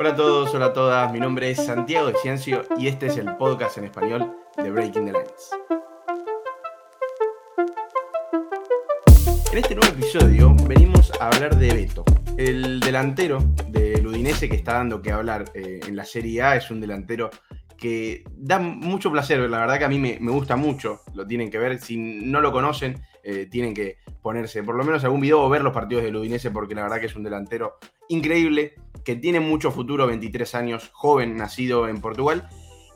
Hola a todos, hola a todas, mi nombre es Santiago de Ciencio y este es el podcast en español de Breaking the Lines. En este nuevo episodio venimos a hablar de Beto, el delantero del Udinese que está dando que hablar eh, en la Serie A, es un delantero que da mucho placer, la verdad que a mí me, gusta mucho, lo tienen que ver, si no lo conocen, eh, tienen que ponerse por lo menos algún video o ver los partidos del Udinese porque la verdad que es un delantero increíble, que tiene mucho futuro, 23 años, joven, nacido en Portugal.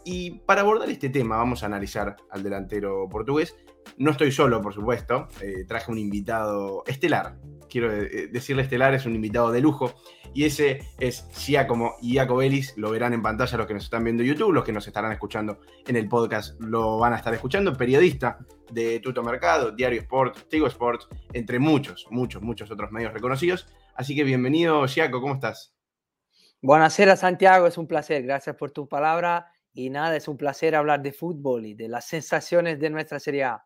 Y para abordar este tema vamos a analizar al delantero portugués. No estoy solo, por supuesto, eh, traje un invitado estelar. Quiero eh, decirle estelar, es un invitado de lujo. Y ese es Giacomo Iacobelis. Lo verán en pantalla los que nos están viendo en YouTube, los que nos estarán escuchando en el podcast lo van a estar escuchando. Periodista de Tuto Mercado, Diario Sport, Tigo Sports, entre muchos, muchos, muchos otros medios reconocidos. Así que bienvenido, Giaco, ¿cómo estás? Buonasera, Santiago, es un placer. Gracias por tu palabra. Y nada, es un placer hablar de fútbol y de las sensaciones de nuestra Serie A.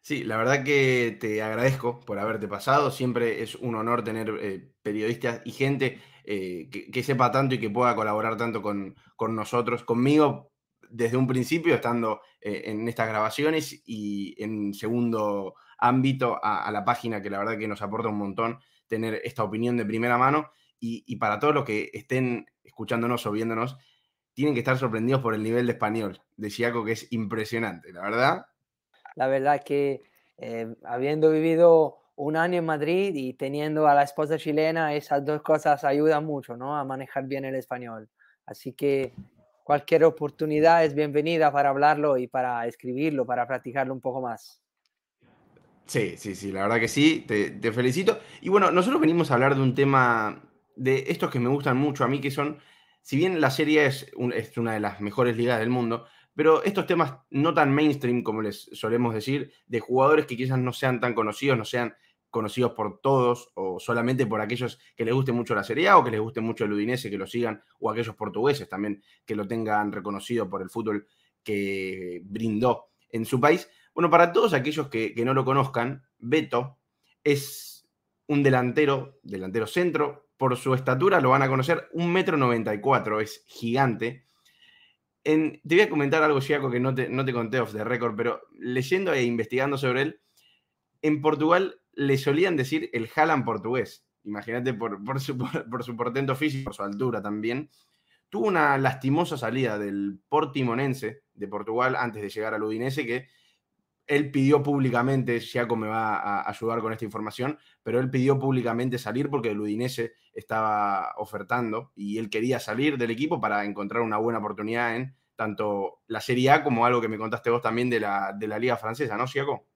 Sí, la verdad que te agradezco por haberte pasado. Siempre es un honor tener eh, periodistas y gente eh, que, sepa tanto y que pueda colaborar tanto con, nosotros, conmigo, desde un principio, estando eh, en estas grabaciones y en segundo ámbito a, la página, que la verdad que nos aporta un montón tener esta opinión de primera mano. Y, para todos los que estén escuchándonos o viéndonos, tienen que estar sorprendidos por el nivel de español de Siaco, que es impresionante, la verdad. La verdad que eh, habiendo vivido un año en Madrid y teniendo a la esposa chilena, esas dos cosas ayudan mucho, ¿no? A manejar bien el español. Así que cualquier oportunidad es bienvenida para hablarlo y para escribirlo, para practicarlo un poco más. Sí, sí, sí, la verdad que sí, te, felicito. Y bueno, nosotros venimos a hablar de un tema de estos que me gustan mucho a mí, que son, si bien la serie es, es una de las mejores ligas del mundo, pero estos temas no tan mainstream, como les solemos decir, de jugadores que quizás no sean tan conocidos, no sean conocidos por todos o solamente por aquellos que les guste mucho la Serie A o que les guste mucho el Udinese, que lo sigan, o aquellos portugueses también que lo tengan reconocido por el fútbol que brindó en su país. Bueno, para todos aquellos que, no lo conozcan, Beto es un delantero, delantero centro. Por su estatura lo van a conocer, un metro noventa y cuatro, es gigante. te voy a comentar algo, Chiaco, que no te, no te conté off the record, pero leyendo e investigando sobre él, en Portugal le solían decir el Haaland portugués. Imagínate por, por, su, por su portento físico, por su altura también. Tuvo una lastimosa salida del Portimonense de Portugal antes de llegar al Udinese, que él pidió públicamente, Giaco me va a ayudar con esta información, pero él pidió públicamente salir porque el Udinese estaba ofertando y él quería salir del equipo para encontrar una buena oportunidad en tanto la Serie A como algo que me contaste vos también de la, de la Liga Francesa, ¿no, Giaco?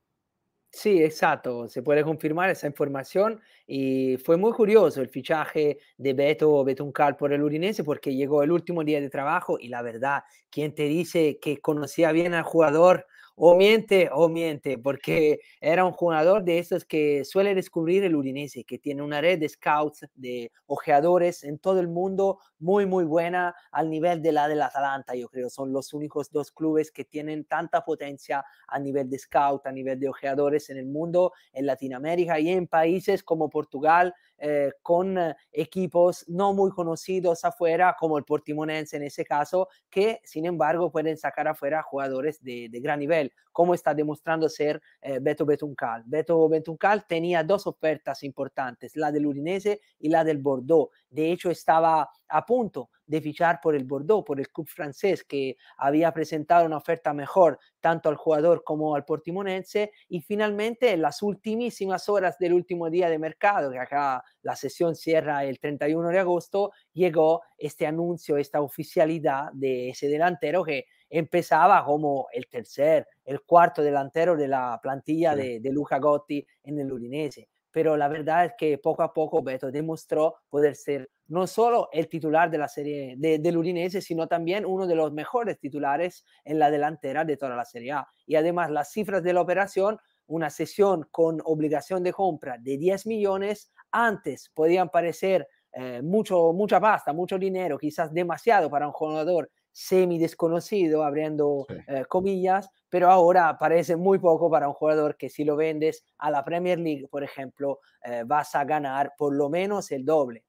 Sí, exacto, se puede confirmar esa información y fue muy curioso el fichaje de Beto Betuncal por el Udinese porque llegó el último día de trabajo y la verdad, quien te dice que conocía bien al jugador o miente o miente, porque era un jugador de esos que suele descubrir el Udinese, que tiene una red de scouts, de ojeadores en todo el mundo muy, muy buena al nivel de la del Atalanta, yo creo. Son los únicos dos clubes que tienen tanta potencia a nivel de scout, a nivel de ojeadores en el mundo, en Latinoamérica y en países como Portugal, eh, con eh, equipos no muy conocidos afuera, como el Portimonense en ese caso, que sin embargo pueden sacar afuera jugadores de, de gran nivel como está demostrando ser eh, Beto Betuncal. Beto Betuncal tenía dos ofertas importantes, la del Udinese y la del Bordeaux. De hecho, estaba a punto de fichar por el Bordeaux, por el club francés, que había presentado una oferta mejor tanto al jugador como al portimonense. Y finalmente, en las ultimísimas horas del último día de mercado, que acá la sesión cierra el 31 de agosto, llegó este anuncio, esta oficialidad de ese delantero que empezaba como el tercer, el cuarto delantero de la plantilla de, de Luca Gotti en el Udinese. Pero la verdad es que poco a poco Beto demostró poder ser no solo el titular de la serie de, del Udinese, sino también uno de los mejores titulares en la delantera de toda la Serie A. Y además las cifras de la operación, una sesión con obligación de compra de 10 millones, antes podían parecer eh, mucho, mucha pasta, mucho dinero, quizás demasiado para un jugador semi desconocido, abriendo eh, comillas, pero ahora parece muy poco para un jugador que si lo vendes a la Premier League, por ejemplo, eh, vas a ganar por lo menos el doble.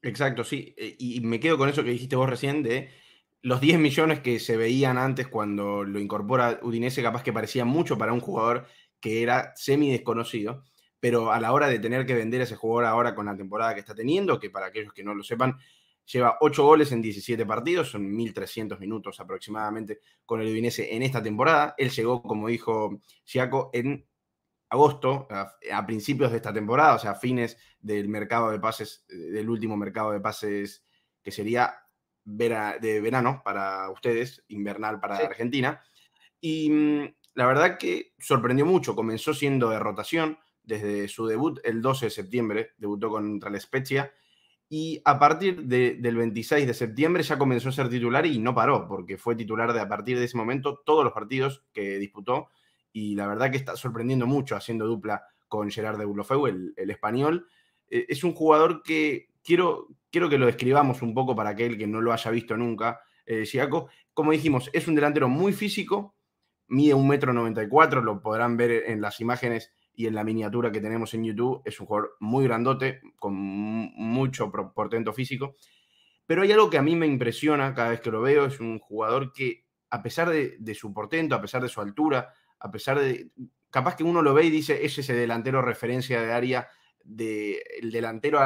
Exacto, sí. Eh, y me quedo con eso que dijiste vos recién de los 10 millones que se veían antes cuando lo incorpora Udinese, capaz que parecía mucho para un jugador que era semi desconocido, pero a la hora de tener que vender a ese jugador ahora con la temporada que está teniendo, que para aquellos que no lo sepan, lleva 8 goles en 17 partidos, son 1.300 minutos aproximadamente con el Udinese en esta temporada. Él llegó, como dijo Giaco, en agosto, a, principios de esta temporada, o sea, a fines del mercado de pases, del último mercado de pases que sería de verano para ustedes, invernal para Argentina. Y mm, la verdad que sorprendió mucho, comenzó siendo de rotación desde su debut el 12 de septiembre, debutó contra la Spezia, y a partir del 26 de septiembre ya comenzó a ser titular y no paró, porque fue titular de a partir de ese momento todos los partidos que disputó y la verdad que está sorprendiendo mucho haciendo dupla con Gerard de Bulofeu, el, español. Eh, es un jugador que quiero, quiero que lo describamos un poco para aquel que no lo haya visto nunca, eh, Como dijimos, es un delantero muy físico, mide un metro 94, lo podrán ver en las imágenes y en la miniatura que tenemos en YouTube. Es un jugador muy grandote, con mucho portento físico. Pero hay algo que a mí me impresiona cada vez que lo veo, es un jugador que, a pesar de, de su portento, a pesar de su altura, a pesar de, capaz que uno lo ve y dice, es ese delantero referencia de área, del delantero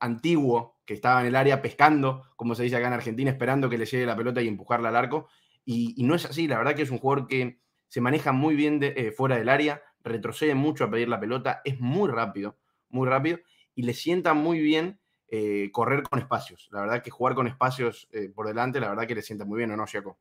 antiguo que estaba en el área pescando, como se dice acá en Argentina, esperando que le llegue la pelota y empujarla al arco. Y, no es así, la verdad que es un jugador que se maneja muy bien de, eh, fuera del área, retrocede mucho a pedir la pelota, es muy rápido, muy rápido, y le sienta muy bien eh, correr con espacios. La verdad que jugar con espacios eh, por delante, la verdad que le sienta muy bien, ¿o no, Jaco?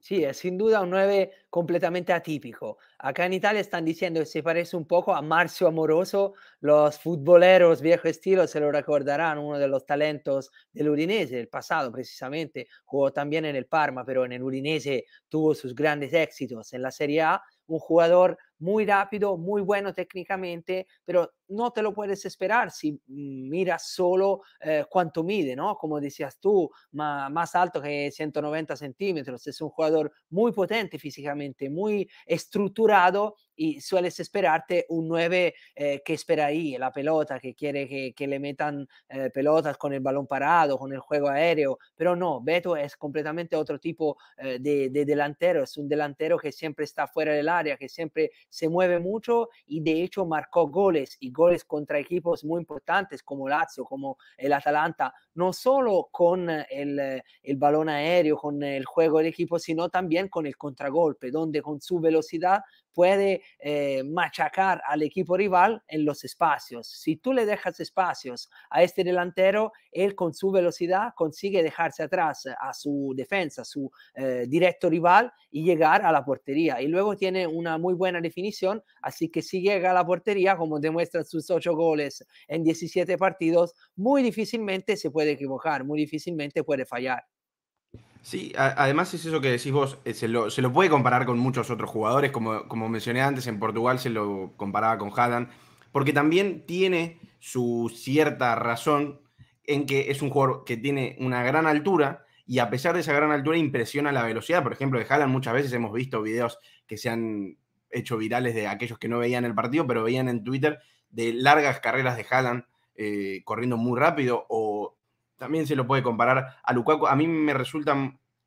Sí, es sin duda un 9 completamente atípico. Acá en Italia están diciendo que se parece un poco a Marcio Amoroso. Los futboleros viejo estilo se lo recordarán, uno de los talentos del Udinese del pasado precisamente. Jugó también en el Parma, pero en el Udinese tuvo sus grandes éxitos en la Serie A. Un jugador muy rápido, muy bueno técnicamente, pero no te lo puedes esperar si miras solo eh, cuánto mide, ¿no? Como decías tú, más alto que 190 centímetros, es un jugador muy potente físicamente, muy estructurado y sueles esperarte un 9 eh, que espera ahí, la pelota, que quiere que, le metan eh, pelotas con el balón parado, con el juego aéreo, pero no, Beto es completamente otro tipo de, de delantero, es un delantero que siempre está fuera del área, que siempre se mueve mucho y de hecho marcó goles y goles contra equipos muy importantes como Lazio, como el Atalanta, no solo con el, el balón aéreo, con el juego del equipo, sino también con el contragolpe, donde con su velocidad puede eh, machacar al equipo rival en los espacios. Si tú le dejas espacios a este delantero, él con su velocidad consigue dejarse atrás a su defensa, a su eh, directo rival y llegar a la portería. Y luego tiene una muy buena definición, así que si llega a la portería, como demuestran sus ocho goles en 17 partidos, muy difícilmente se puede equivocar, muy difícilmente puede fallar. Sí, además es eso que decís vos, eh, se lo, puede comparar con muchos otros jugadores, como, como mencioné antes, en Portugal se lo comparaba con Hadan, porque también tiene su cierta razón en que es un jugador que tiene una gran altura y a pesar de esa gran altura impresiona la velocidad. Por ejemplo, de Haaland muchas veces hemos visto videos que se han hecho virales de aquellos que no veían el partido, pero veían en Twitter de largas carreras de Haaland eh, corriendo muy rápido o también se lo puede comparar a Lukaku. A mí me resulta,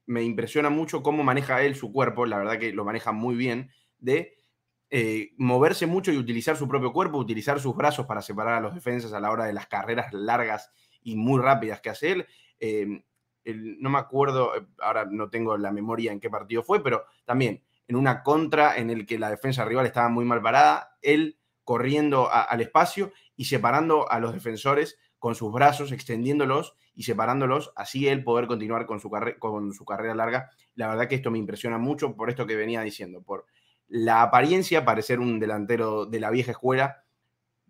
me impresiona mucho cómo maneja él su cuerpo, la verdad que lo maneja muy bien, de eh, moverse mucho y utilizar su propio cuerpo, utilizar sus brazos para separar a los defensas a la hora de las carreras largas y muy rápidas que hace él. Eh, no me acuerdo, eh, ahora no tengo la memoria en qué partido fue, pero también en una contra en el que la defensa rival estaba muy mal parada, él corriendo al espacio y separando a los defensores con sus brazos, extendiéndolos y separándolos, así él poder continuar con su, con su carrera larga. La verdad que esto me impresiona mucho por esto que venía diciendo, por la apariencia, parecer un delantero de la vieja escuela,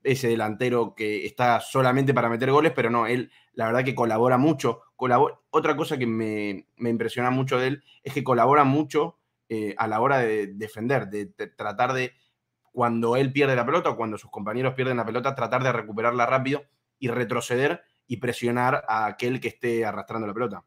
ese delantero que está solamente para meter goles, pero no, él la verdad que colabora mucho. Otra cosa que me, impresiona mucho de él es que colabora mucho eh, a la hora de defender, de, tratar de, cuando él pierde la pelota o cuando sus compañeros pierden la pelota, tratar de recuperarla rápido y retroceder y presionar a aquel que esté arrastrando la pelota.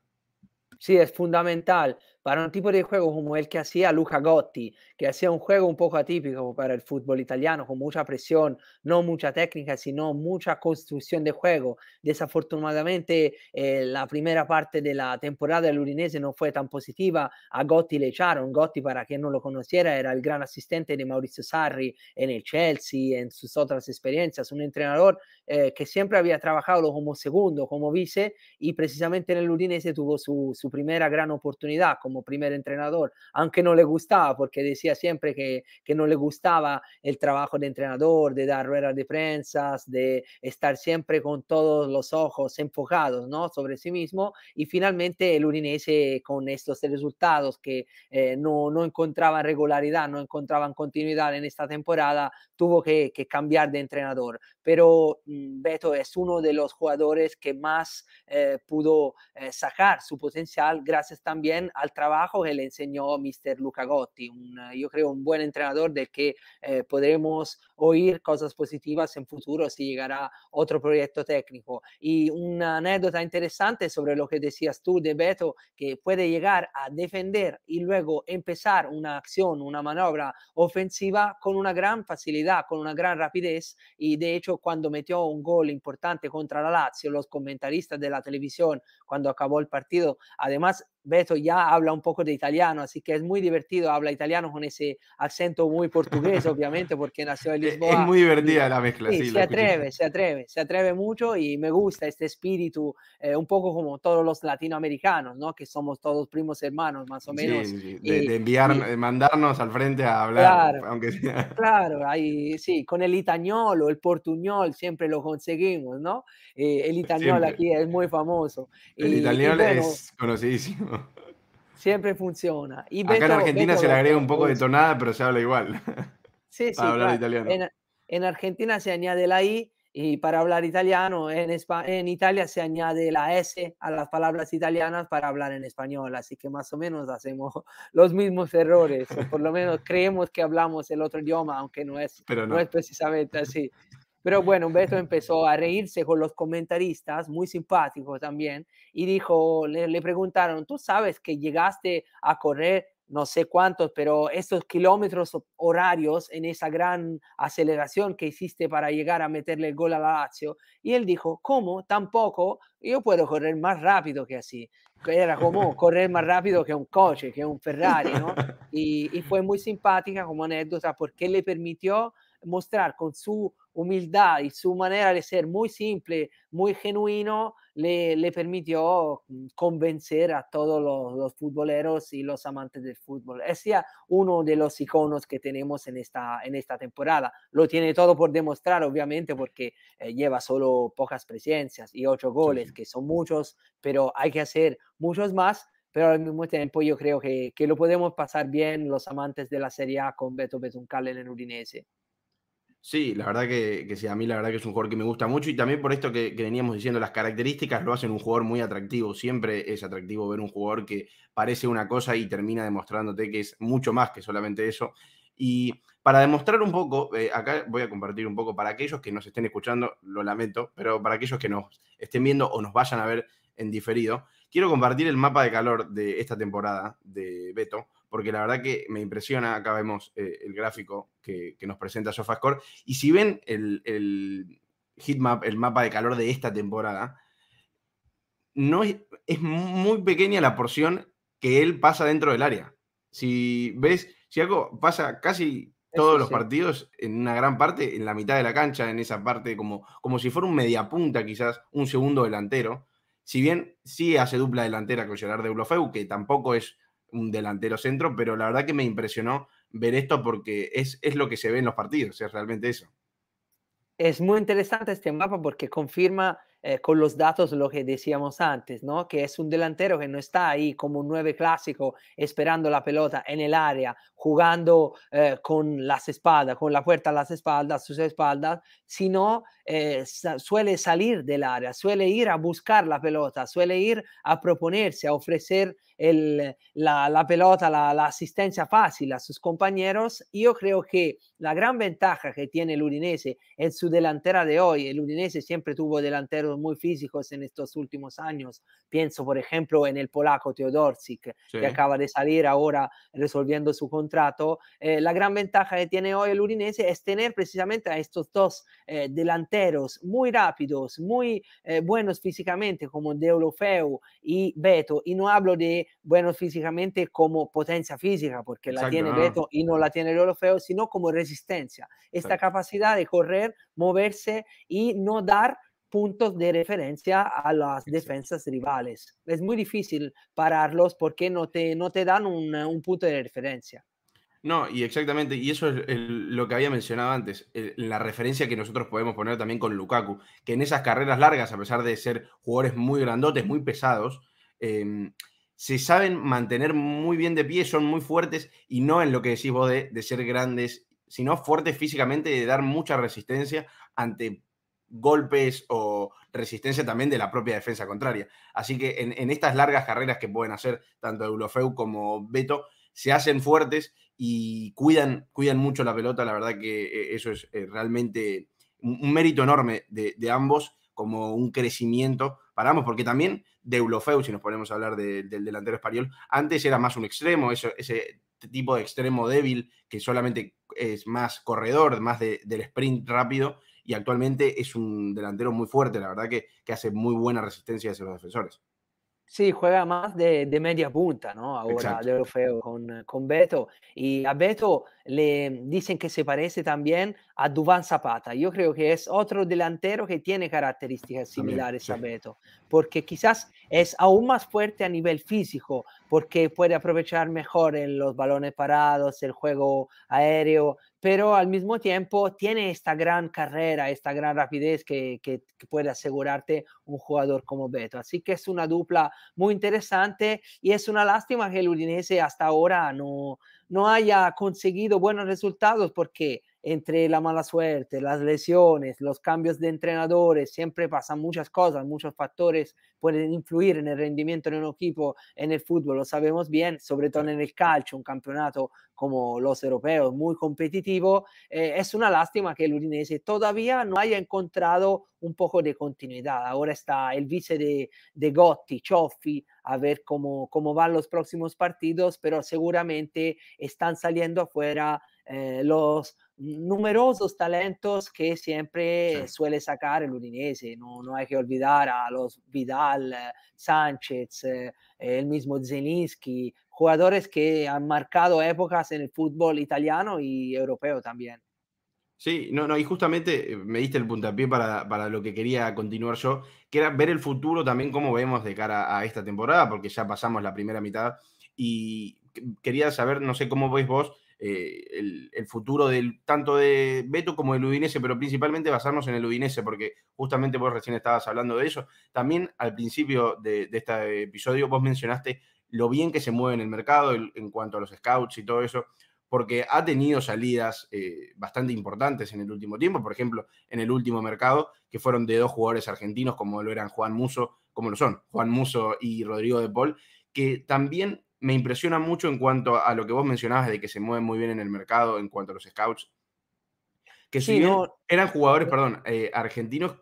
Sí, es fundamental. Para un tipo de juego como el que hacía Luca Gotti, que hacía un juego un poco atípico para el fútbol italiano, con mucha presión, no mucha técnica, sino mucha construcción de juego. Desafortunadamente, eh, la primera parte de la temporada del Udinese no fue tan positiva. A Gotti le echaron. Gotti, para quien no lo conociera, era el gran asistente de Mauricio Sarri en el Chelsea, en sus otras experiencias, un entrenador eh, que siempre había trabajado como segundo, como vice, y precisamente en el Udinese tuvo su, su primera gran oportunidad como primer entrenador, aunque no le gustaba, porque decía siempre que, que no le gustaba el trabajo de entrenador, de dar ruedas de prensa, de estar siempre con todos los ojos enfocados ¿no? sobre sí mismo, y finalmente el Udinese con estos resultados que eh, no, no encontraban regularidad, no encontraban continuidad en esta temporada, tuvo que, que cambiar de entrenador. Pero mm, Beto es uno de los jugadores que más eh, pudo eh, sacar su potencial gracias también al trabajo que le enseñó Mr. Luca Gotti, un, yo creo un buen entrenador del que eh, podremos oír cosas positivas en futuro si llegará otro proyecto técnico. Y una anécdota interesante sobre lo que decías tú de Beto, que puede llegar a defender y luego empezar una acción, una maniobra ofensiva con una gran facilidad, con una gran rapidez. Y de hecho, cuando metió un gol importante contra la Lazio, los comentaristas de la televisión, cuando acabó el partido, además Beto ya habla un poco de italiano, así que es muy divertido, habla italiano con ese acento muy portugués, obviamente, porque nació en Lisboa. Es muy divertida la mezcla. Sí, se atreve, se atreve, se atreve mucho y me gusta este espíritu, eh, un poco como todos los latinoamericanos, ¿no? Que somos todos primos hermanos, más o menos. Sí, de, enviar, mandarnos al frente a hablar, claro, aunque sea. Claro, ahí, sí, con el itañolo, el portuñol, siempre lo conseguimos, ¿no? Eh, el itañol aquí es muy famoso. El y, itañol bueno, es conocidísimo. Siempre funciona. Y Acá en Argentina se le agrega un poco de tonada, pero se habla igual. Sí, sí. para hablar italiano. En, en, Argentina se añade la I y para hablar italiano, en, en Italia se añade la S a las palabras italianas para hablar en español. Así que más o menos hacemos los mismos errores, o por lo menos creemos que hablamos el otro idioma, aunque no es, no. no es precisamente así. Pero bueno, Beto empezó a reírse con los comentaristas, muy simpático también, y dijo, le, le, preguntaron, ¿tú sabes que llegaste a correr no sé cuántos, pero estos kilómetros horarios en esa gran aceleración que hiciste para llegar a meterle el gol a la Lazio? Y él dijo, ¿cómo? Tampoco, yo puedo correr más rápido que así. Era como correr más rápido que un coche, que un Ferrari, ¿no? Y, y fue muy simpática como anécdota porque le permitió mostrar con su humildad y su manera de ser muy simple, muy genuino, le, le permitió mm, convencer a todos los, los, futboleros y los amantes del fútbol. Es ya uno de los iconos que tenemos en esta, en esta temporada. Lo tiene todo por demostrar, obviamente, porque eh, lleva solo pocas presencias y ocho goles, sí. que son muchos, pero hay que hacer muchos más pero al mismo tiempo yo creo que, que, lo podemos pasar bien los amantes de la Serie A con Beto Betuncal en el Udinese. Sí, la verdad que, que, sí, a mí la verdad que es un jugador que me gusta mucho y también por esto que, veníamos diciendo, las características lo hacen un jugador muy atractivo. Siempre es atractivo ver un jugador que parece una cosa y termina demostrándote que es mucho más que solamente eso. Y para demostrar un poco, eh, acá voy a compartir un poco para aquellos que nos estén escuchando, lo lamento, pero para aquellos que nos estén viendo o nos vayan a ver en diferido, quiero compartir el mapa de calor de esta temporada de Beto, porque la verdad que me impresiona, acá vemos eh, el gráfico que, que, nos presenta SofaScore, y si ven el, el heatmap, el mapa de calor de esta temporada, no es, es, muy pequeña la porción que él pasa dentro del área. Si ves, si algo pasa casi todos Eso los sí. partidos, en una gran parte, en la mitad de la cancha, en esa parte, como, como si fuera un mediapunta, quizás un segundo delantero. Si bien sí hace dupla delantera con Gerard de Blofeu, que tampoco es un delantero centro, pero la verdad que me impresionó ver esto porque es, es lo que se ve en los partidos, es realmente eso. Es muy interesante este mapa porque confirma eh, con los datos lo que decíamos antes, ¿no? Que es un delantero que no está ahí como un nueve clásico esperando la pelota en el área, jugando eh, con las espaldas, con la puerta a las espaldas, sus espaldas, sino eh, suele salir del área, suele ir a buscar la pelota, suele ir a proponerse, a ofrecer el, la, la, pelota, la, la, asistencia fácil a sus compañeros. Yo creo que la gran ventaja que tiene el Udinese en su delantera de hoy, el Udinese siempre tuvo delanteros delanteros muy físicos en estos últimos años. Pienso, por ejemplo, en el polaco Teodorczyk, que acaba de salir ahora resolviendo su contrato. Eh, la gran ventaja que tiene hoy el Udinese es tener precisamente a estos dos eh, delanteros muy rápidos, muy eh, buenos físicamente, como Deulofeu y Beto. Y no hablo de buenos físicamente como potencia física, porque la tiene Beto y no la tiene Deulofeu, sino como resistencia. Esta capacidad de correr, moverse y no dar puntos de referencia a las defensas rivales. Es muy difícil pararlos porque no te, no te dan un, un punto de referencia. No, y exactamente, y eso es lo que había mencionado antes, la referencia que nosotros podemos poner también con Lukaku, que en esas carreras largas, a pesar de ser jugadores muy grandotes, muy pesados, em, se saben mantener muy bien de pie, son muy fuertes y no en lo que decís vos de, ser grandes, sino fuertes físicamente, de dar mucha resistencia ante golpes o resistencia también de la propia defensa contraria. Así que en, estas largas carreras que pueden hacer tanto Eulofeu como Beto, se hacen fuertes y cuidan, cuidan mucho la pelota. La verdad que eh, eso es eh, realmente un, mérito enorme de, ambos, como un crecimiento para ambos, porque también de Eulofeu, si nos ponemos a hablar del delantero español, antes era más un extremo, ese tipo de extremo débil que solamente es más corredor, más del sprint rápido, y actualmente es un delantero muy fuerte, la verdad que, que hace muy buena resistencia hacia los defensores. Sí, juega más de, de media punta, ¿no? Ahora de Orfeo con, con Beto. Y a Beto le dicen que se parece también a Duván Zapata. Yo creo que es otro delantero que tiene características similares a Beto, porque quizás es aún más fuerte a nivel físico, porque puede aprovechar mejor en los balones parados, el juego aéreo, pero al mismo tiempo tiene esta gran carrera, esta gran rapidez que, que, puede asegurarte un jugador como Beto. Así que es una dupla muy interesante y es una lástima que el Udinese hasta ahora no, no haya conseguido buenos resultados porque entre la mala suerte, las lesiones, los cambios de entrenadores, siempre pasan muchas cosas, muchos factores pueden influir en el rendimiento de un equipo en el fútbol, lo sabemos bien, sobre todo en el calcio, un campeonato como los europeos, muy competitivo. Eh, es una lástima que el Udinese todavía no haya encontrado un poco de continuidad. Ahora está el vice de, de Gotti, Cioffi, a ver cómo, cómo van los próximos partidos, pero seguramente están saliendo afuera eh, los numerosos talentos que siempre suele sacar el Udinese. No, no, hay que olvidar a los Vidal, eh, Sánchez, eh, el mismo Zelinski, jugadores que han marcado épocas en el fútbol italiano y europeo también. Sí, no, no, y justamente eh, me diste el puntapié para, para, lo que quería continuar yo, que era ver el futuro también, cómo vemos de cara a esta temporada, porque ya pasamos la primera mitad y quería saber, no sé cómo veis vos, eh, el, futuro del, tanto de Beto como del Udinese, pero principalmente basarnos en el Udinese, porque justamente vos recién estabas hablando de eso. También al principio de, este episodio vos mencionaste lo bien que se mueve en el mercado en, cuanto a los scouts y todo eso, porque ha tenido salidas eh, bastante importantes en el último tiempo, por ejemplo, en el último mercado, que fueron de dos jugadores argentinos, como lo eran Juan Muso, como lo son, Juan Muso y Rodrigo de Paul, que también me impresiona mucho en cuanto a lo que vos mencionabas de que se mueven muy bien en el mercado en cuanto a los scouts. Que si no, eran jugadores, perdón, eh, argentinos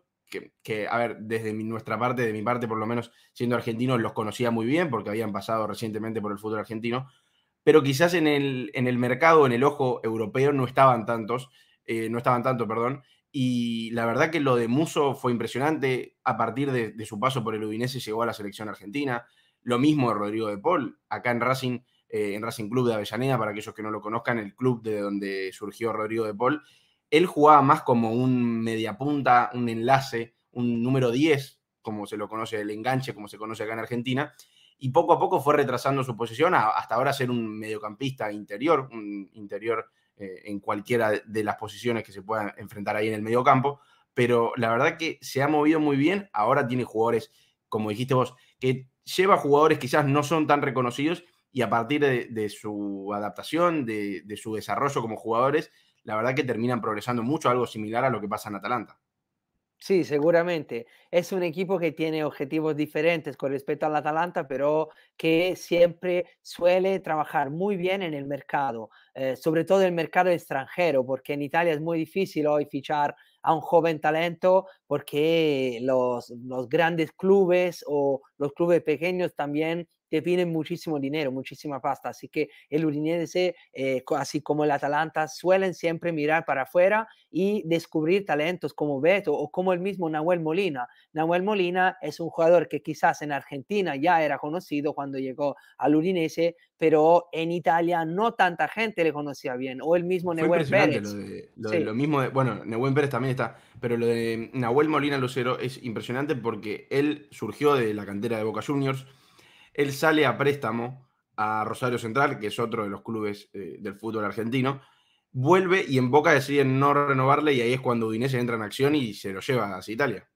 que, a ver, desde nuestra parte, de mi parte por lo menos, siendo argentinos, los conocía muy bien porque habían pasado recientemente por el fútbol argentino, pero quizás en el, en el mercado, en el ojo europeo, no estaban tantos, eh, no estaban tanto, perdón, y la verdad que lo de Muso fue impresionante. A partir de, de, su paso por el Udinese llegó a la selección argentina. Lo mismo de Rodrigo de Paul, acá en Racing, eh, en Racing Club de Avellaneda, para aquellos que no lo conozcan, el club de donde surgió Rodrigo de Paul. Él jugaba más como un mediapunta, un enlace, un número 10, como se lo conoce, el enganche, como se conoce acá en Argentina, y poco a poco fue retrasando su posición hasta ahora ser un mediocampista interior, un interior eh, en cualquiera de las posiciones que se puedan enfrentar ahí en el mediocampo, pero la verdad que se ha movido muy bien, ahora tiene jugadores, como dijiste vos, que lleva jugadores quizás no son tan reconocidos y a partir de, su adaptación, de, su desarrollo como jugadores, la verdad que terminan progresando mucho, algo similar a lo que pasa en Atalanta. Sí, seguramente. Es un equipo que tiene objetivos diferentes con respecto al Atalanta, pero que siempre suele trabajar muy bien en el mercado, eh, sobre todo el mercado extranjero, porque en Italia es muy difícil hoy fichar a un joven talento porque los, los grandes clubes o los clubes pequeños también te piden muchísimo dinero, muchísima pasta. Así que el Udinese, eh, así como el Atalanta, suelen siempre mirar para afuera y descubrir talentos como Beto o como el mismo Nahuel Molina. Nahuel Molina es un jugador que quizás en Argentina ya era conocido cuando llegó al Udinese, pero en Italia no tanta gente le conocía bien. O el mismo Nahuel Pérez. Lo, de, lo, mismo, de, bueno, Nahuel Pérez también está, pero lo de Nahuel Molina Lucero es impresionante porque él surgió de la cantera de Boca Juniors él sale a préstamo a Rosario Central, que es otro de los clubes eh, del fútbol argentino, vuelve y en Boca deciden no renovarle y ahí es cuando Udinese entra en acción y se lo lleva hacia Italia.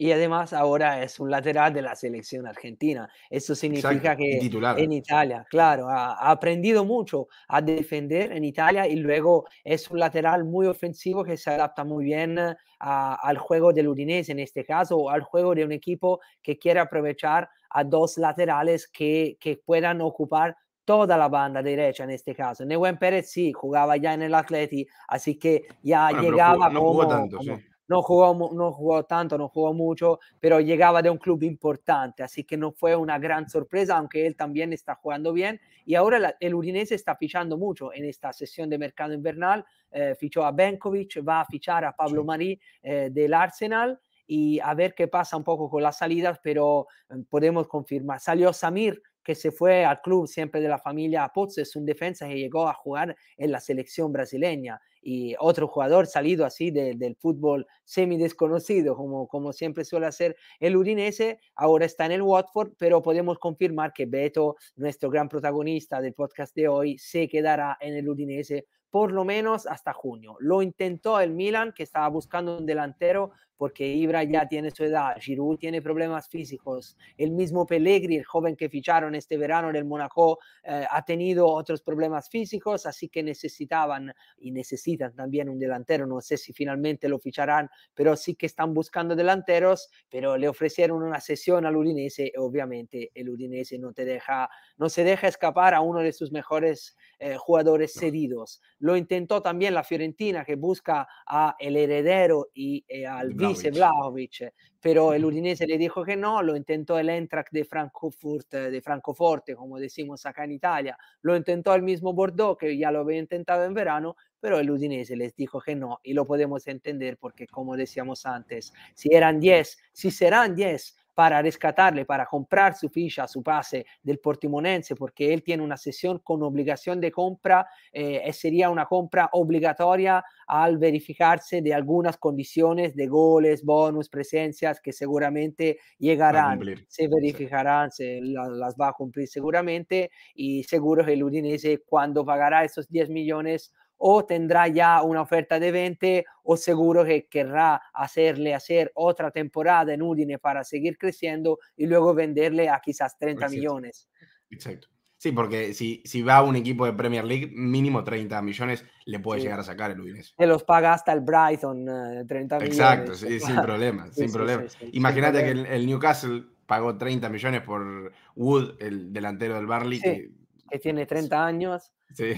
Y además ahora es un lateral de la selección argentina. Eso significa que en Italia, claro, ha, aprendido mucho a defender en Italia y luego es un lateral muy ofensivo que se adapta muy bien al juego del Udinese en este caso o al juego de un equipo que quiere aprovechar a dos laterales que, que puedan ocupar toda la banda derecha en este caso. Neuen Pérez sí, jugaba ya en el Atleti, así que ya llegaba no jugó, tanto, sí no jugó, no jugó tanto, no jugó mucho, pero llegaba de un club importante, así que no fue una gran sorpresa, aunque él también está jugando bien. Y ahora el Udinese está fichando mucho en esta sesión de mercado invernal. Eh, fichó a Benkovic, va a fichar a Pablo Marí eh, del Arsenal y a ver qué pasa un poco con las salidas, pero eh, podemos confirmar. Salió Samir, que se fue al club siempre de la familia Pozzo, es un defensa que llegó a jugar en la selección brasileña y otro jugador salido así del fútbol semi desconocido, como, como siempre suele hacer el Udinese, ahora está en el Watford, pero podemos confirmar que Beto, nuestro gran protagonista del podcast de hoy, se quedará en el Udinese por lo menos hasta junio. Lo intentó el Milan, que estaba buscando un delantero, porque Ibra ya tiene su edad, Giroud tiene problemas físicos, el mismo Pellegrini, el joven que ficharon este verano del Monaco, eh, ha tenido otros problemas físicos, así que necesitaban y necesitan también un delantero, no sé si finalmente lo ficharán, pero sí que están buscando delanteros, pero le ofrecieron una sesión al Udinese obviamente el Udinese no, te deja, no se deja escapar a uno de sus mejores eh, jugadores cedidos. Lo intentó también la Fiorentina que busca a el heredero y eh, al vice Vlaovic, pero el Udinese le dijo que no, lo intentó el Eintracht de Frankfurt, de Francoforte, como decimos acá en Italia, lo intentó el mismo Bordeaux que ya lo había intentado en verano, pero el Udinese les dijo que no y lo podemos entender porque como decíamos antes, si eran 10, si serán 10 para rescatarle, para comprar su ficha, su pase del Portimonense, porque él tiene una sesión con obligación de compra, eh, sería una compra obligatoria al verificarse de algunas condiciones de goles, bonus, presencias que seguramente llegarán, se verificarán, se las va a cumplir seguramente y seguro que el Udinese cuando pagará esos 10 millones o tendrá ya una oferta de 20 o seguro que querrá hacerle hacer otra temporada en Udine para seguir creciendo y luego venderle a quizás 30 millones. Exacto. Sí, porque si, si va a un equipo de Premier League, mínimo 30 millones le puede llegar a sacar el Udinese. Se los paga hasta el Brighton, 30 eh, Exacto, millones. Exacto, sin problema, sin problema. Imagínate que el, Newcastle pagó 30 millones por Wood, el delantero del Barley, que que tiene 30 años. Sí,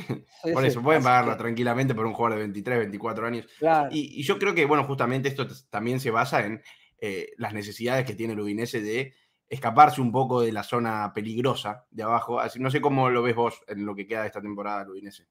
por eso pueden pagarla tranquilamente por un jugador de 23, 24 años. Y, yo creo que, bueno, justamente esto también se basa en eh, las necesidades que tiene el Udinese de escaparse un poco de la zona peligrosa de abajo. Así, no sé cómo lo ves vos en lo que queda de esta temporada el Udinese.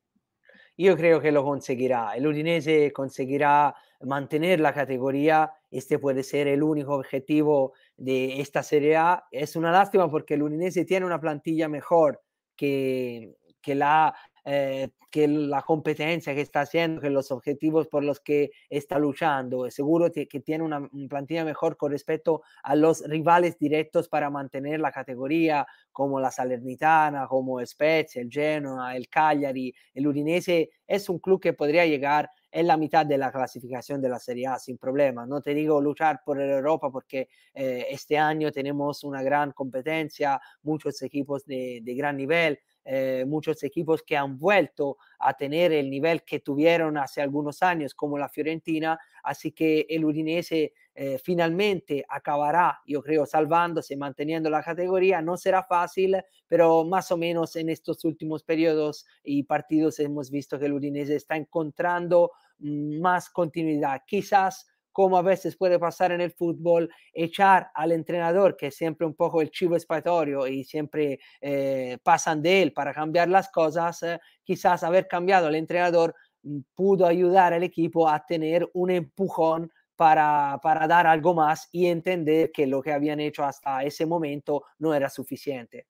Yo creo que lo conseguirá. El Udinese conseguirá mantener la categoría. Este puede ser el único objetivo de esta Serie A. Es una lástima porque el Udinese tiene una plantilla mejor que, que la, eh, que la competencia que está haciendo, que los objetivos por los que está luchando. Seguro que tiene una, plantilla mejor con respecto a los rivales directos para mantener la categoría, como la Salernitana, como Spezia, el Genoa, el Cagliari. El Udinese es un club que podría llegar en la mitad de la clasificación de la Serie A sin problema. No te digo luchar por Europa porque eh, este año tenemos una gran competencia, muchos equipos de, de gran nivel, eh, muchos equipos que han vuelto a tener el nivel que tuvieron hace algunos años, como la Fiorentina, así que el Udinese eh, finalmente acabará, yo creo, salvándose, manteniendo la categoría. No será fácil, pero más o menos en estos últimos periodos y partidos hemos visto que el Udinese está encontrando mm, más continuidad. Quizás como a veces puede pasar en el fútbol, echar al entrenador, que es siempre un poco el chivo expiatorio y siempre eh, pasan de él para cambiar las cosas, eh, quizás haber cambiado al entrenador mm, pudo ayudar al equipo a tener un empujón para, para dar algo más y entender que lo que habían hecho hasta ese momento no era suficiente.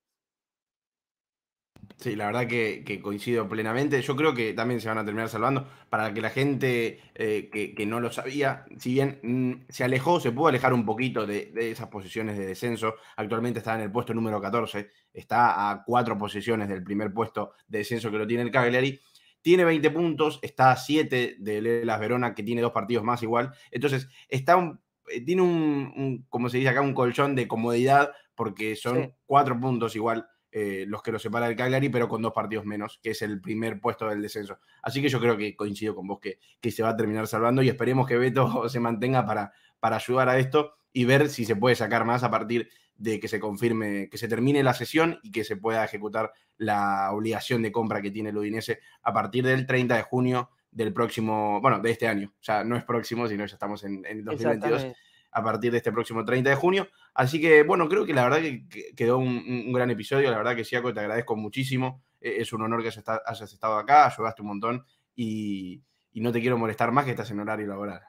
Sí, la verdad que, coincido plenamente. Yo creo que también se van a terminar salvando para que la gente eh, que, no lo sabía, si bien mm, se alejó, se pudo alejar un poquito de, esas posiciones de descenso. Actualmente está en el puesto número 14, está a cuatro posiciones del primer puesto de descenso que lo tiene el Cagliari. Tiene 20 puntos, está a 7 de Las Verona, que tiene dos partidos más igual. Entonces, está eh, tiene un, como se dice acá, un colchón de comodidad, porque son cuatro puntos igual eh, los que lo separa el Cagliari, pero con dos partidos menos, que es el primer puesto del descenso. Así que yo creo que coincido con vos que, que se va a terminar salvando y esperemos que Beto se mantenga para, para ayudar a esto y ver si se puede sacar más a partir de que se confirme, que se termine la sesión y que se pueda ejecutar la obligación de compra que tiene el Udinese a partir del 30 de junio del próximo, bueno, de este año. O sea, no es próximo, sino ya estamos en, en 2022 a partir de este próximo 30 de junio. Así que, bueno, creo que la verdad que quedó un, gran episodio. La verdad que, Siaco, te agradezco muchísimo. E, es un honor que hayas estado acá, ayudaste un montón y, y no te quiero molestar más que estás en horario laboral.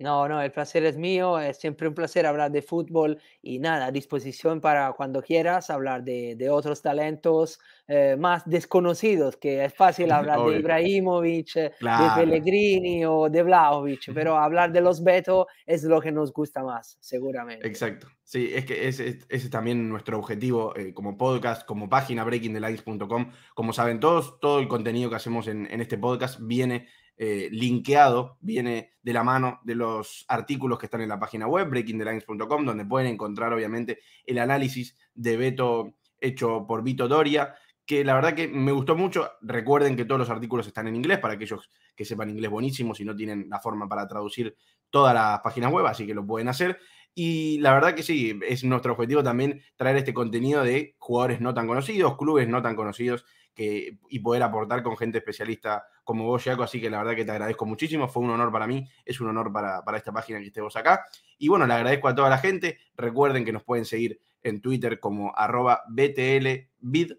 No, no, el placer es mío, es siempre un placer hablar de fútbol y nada, a disposición para cuando quieras hablar de, de otros talentos eh, más desconocidos, que es fácil hablar de Ibrahimovic, eh, de Pellegrini o de Vlaovic, pero hablar de los Beto es lo que nos gusta más, seguramente. Exacto, sí, es que ese, es también nuestro objetivo eh, como podcast, como página breakingthelines.com. Como saben todos, todo el contenido que hacemos en, en este podcast viene eh, linkeado, viene de la mano de los artículos que están en la página web, breakingthelines.com, donde pueden encontrar obviamente el análisis de Beto hecho por Vito Doria, que la verdad que me gustó mucho. Recuerden que todos los artículos están en inglés para aquellos que sepan inglés buenísimo, si no tienen la forma para traducir todas las páginas web, así que lo pueden hacer. Y la verdad que sí, es nuestro objetivo también traer este contenido de jugadores no tan conocidos, clubes no tan conocidos y poder aportar con gente especialista como vos, Jaco. Así que la verdad que te agradezco muchísimo. Fue un honor para mí, es un honor para, esta página que estemos acá. Y bueno, le agradezco a toda la gente. Recuerden que nos pueden seguir en Twitter como arroba BTLBid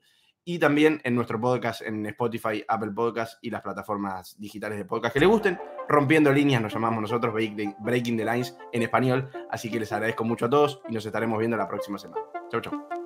y también en nuestro podcast en Spotify, Apple Podcast y las plataformas digitales de podcast que les gusten. Rompiendo líneas nos llamamos nosotros Breaking the Lines en español. Así que les agradezco mucho a todos y nos estaremos viendo la próxima semana. Chau, chau.